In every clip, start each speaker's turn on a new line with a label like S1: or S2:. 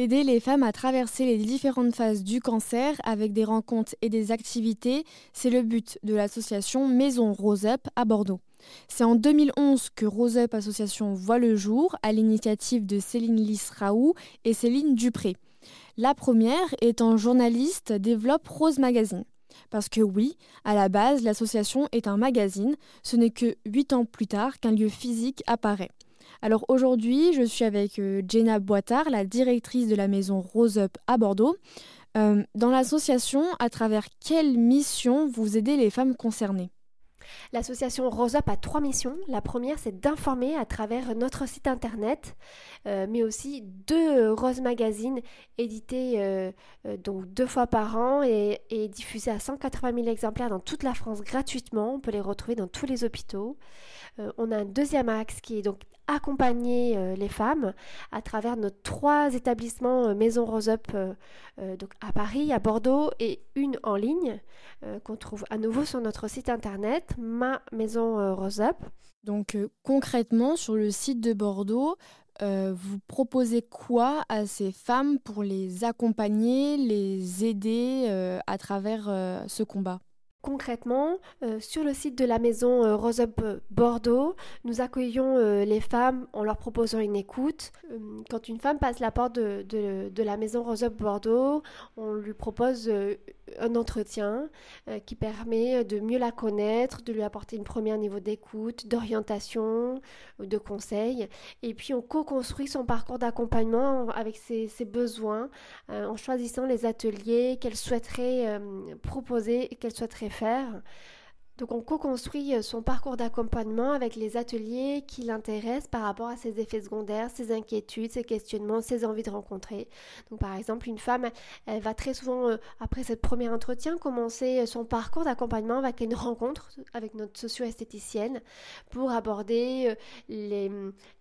S1: Aider les femmes à traverser les différentes phases du cancer avec des rencontres et des activités, c'est le but de l'association Maison Rose Up à Bordeaux. C'est en 2011 que Rose Up Association voit le jour à l'initiative de Céline Lisraou et Céline Dupré. La première, étant journaliste, développe Rose Magazine. Parce que oui, à la base, l'association est un magazine, ce n'est que huit ans plus tard qu'un lieu physique apparaît. Alors aujourd'hui, je suis avec euh, Jenna Boitard, la directrice de la maison Rose Up à Bordeaux. Euh, dans l'association, à travers quelle mission vous aidez les femmes concernées?
S2: L'association Rose Up a trois missions. La première, c'est d'informer à travers notre site internet, euh, mais aussi deux Rose Magazines édités donc deux fois par an et, et, diffusés à 180 000 exemplaires dans toute la France gratuitement. On peut les retrouver dans tous les hôpitaux. on a un deuxième axe qui est donc accompagner euh, les femmes à travers nos trois établissements euh, Maison Rose Up euh, donc à Paris, à Bordeaux et une en ligne qu'on trouve à nouveau sur notre site internet Ma Maison Rose Up.
S1: Donc concrètement sur le site de Bordeaux, vous proposez quoi à ces femmes pour les accompagner, les aider à travers ce combat?
S2: Concrètement, euh, sur le site de la maison euh, Rose Up Bordeaux, nous accueillons euh, les femmes en leur proposant une écoute. quand une femme passe la porte de, de la maison Rose Up Bordeaux, on lui propose un entretien qui permet de mieux la connaître, de lui apporter une première niveau d'écoute, d'orientation, de conseils. Et puis on co-construit son parcours d'accompagnement avec ses, besoins en choisissant les ateliers qu'elle souhaiterait proposer, qu'elle souhaiterait faire. Donc on co-construit euh, son parcours d'accompagnement avec les ateliers qui l'intéressent par rapport à ses effets secondaires, ses inquiétudes, ses questionnements, ses envies de rencontrer. Donc par exemple, une femme, elle va très souvent, euh, après ce premier entretien, commencer euh, son parcours d'accompagnement avec une rencontre avec notre socio-esthéticienne pour aborder les,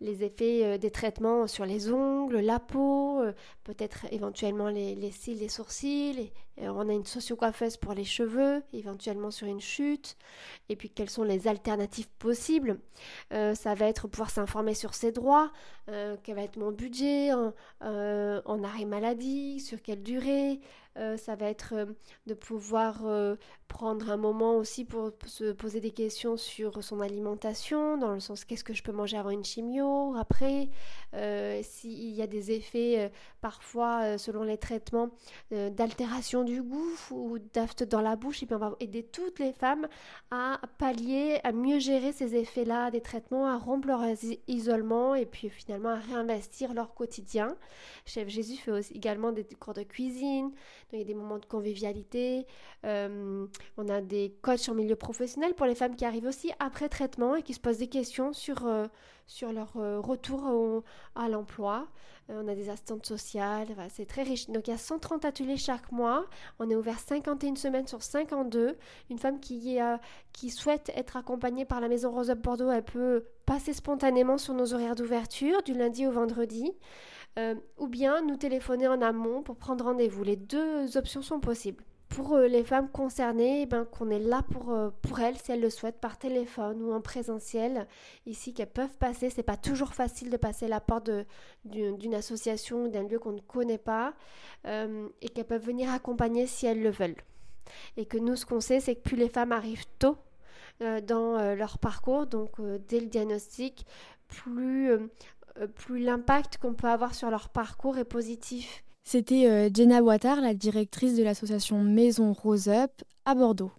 S2: effets des traitements sur les ongles, la peau, peut-être éventuellement les, cils, les sourcils. On a une socio-coiffeuse pour les cheveux, éventuellement sur une chute. Et puis quelles sont les alternatives possibles? Euh, ça va être pouvoir s'informer sur ses droits, euh, quel va être mon budget? Euh, en arrêt maladie, sur quelle durée, euh, ça va être euh, de pouvoir euh, prendre un moment aussi pour se poser des questions sur son alimentation, dans le sens qu'est-ce que je peux manger avant une chimio, après, s'il y a des effets parfois selon les traitements d'altération du goût ou d'aft dans la bouche, et puis on va aider toutes les femmes à pallier, à mieux gérer ces effets-là des traitements, à rompre leur isolement et puis finalement à réinvestir leur quotidien. Chef Jésus fait aussi également des cours de cuisine, il y a des moments de convivialité. Euh, on a des coachs en milieu professionnel pour les femmes qui arrivent aussi après traitement et qui se posent des questions sur, euh, sur leur euh, retour à l'emploi. on a des assistantes sociales, c'est très riche. Donc il y a 130 ateliers chaque mois. On est ouvert 51 semaines sur 52. Une femme qui, qui souhaite être accompagnée par la Maison Rose Up Bordeaux, elle peut passer spontanément sur nos horaires d'ouverture du lundi au vendredi. Euh, ou bien nous téléphoner en amont pour prendre rendez-vous. Les deux options sont possibles. Pour euh, les femmes concernées, eh ben, qu'on est là pour, euh, pour elles si elles le souhaitent par téléphone ou en présentiel, ici qu'elles peuvent passer. C'est pas toujours facile de passer la porte d'une association ou d'un lieu qu'on ne connaît pas et qu'elles peuvent venir accompagner si elles le veulent. Et que nous, ce qu'on sait, c'est que plus les femmes arrivent tôt dans leur parcours, donc dès le diagnostic, plus euh, plus l'impact qu'on peut avoir sur leur parcours est positif.
S1: C'était euh, Jenna Ouattard, la directrice de l'association Maison Rose Up à Bordeaux.